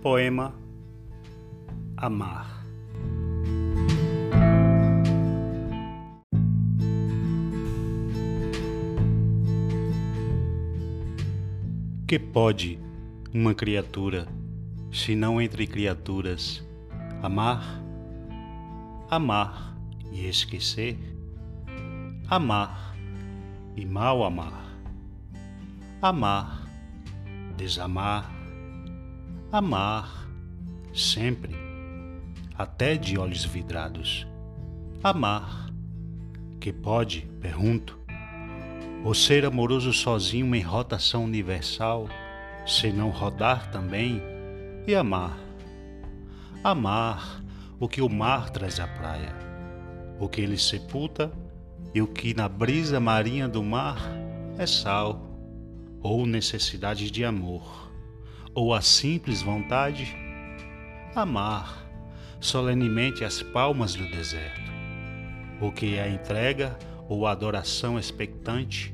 Poema Amar. Que pode uma criatura, se não entre criaturas, amar, amar e esquecer, amar e mal amar, amar, desamar, amar sempre, até de olhos vidrados, amar, que pode, pergunto, ou ser amoroso sozinho em rotação universal, se não rodar também, e amar. Amar o que o mar traz à praia, o que ele sepulta e o que na brisa marinha do mar é sal, ou necessidade de amor, ou a simples vontade, amar solenemente as palmas do deserto, o que é a entrega ou adoração expectante,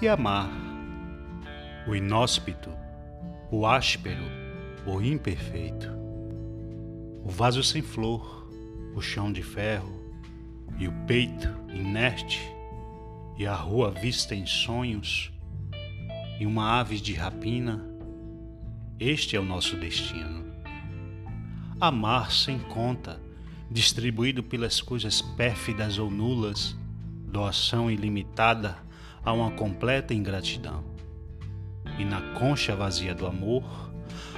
e amar o inóspito, o áspero, o imperfeito, o vaso sem flor, o chão de ferro e o peito inerte, e a rua vista em sonhos, e uma ave de rapina. Este é o nosso destino. Amar sem conta, distribuído pelas coisas pérfidas ou nulas, doação ilimitada a uma completa ingratidão. E na concha vazia do amor,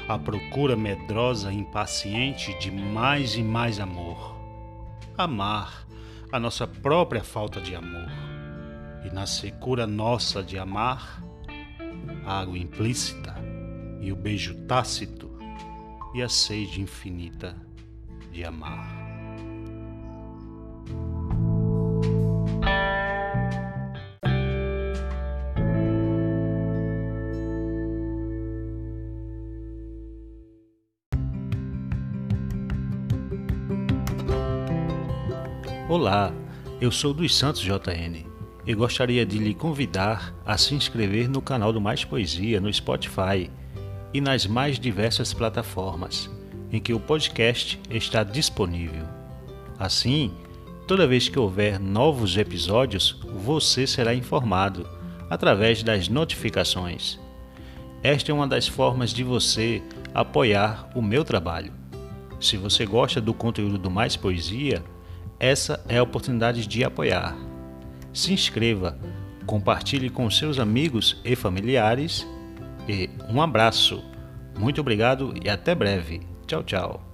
a procura medrosa e impaciente de mais e mais amor. Amar a nossa própria falta de amor. E na secura nossa de amar, água implícita e o beijo tácito e a sede infinita de amar. Olá, eu sou dos Santos JN e gostaria de lhe convidar a se inscrever no canal do Mais Poesia no Spotify e nas mais diversas plataformas em que o podcast está disponível. Assim, toda vez que houver novos episódios, você será informado através das notificações. Esta é uma das formas de você apoiar o meu trabalho. Se você gosta do conteúdo do Mais Poesia, essa é a oportunidade de apoiar. Se inscreva, compartilhe com seus amigos e familiares e um abraço. Muito obrigado e até breve. Tchau, tchau.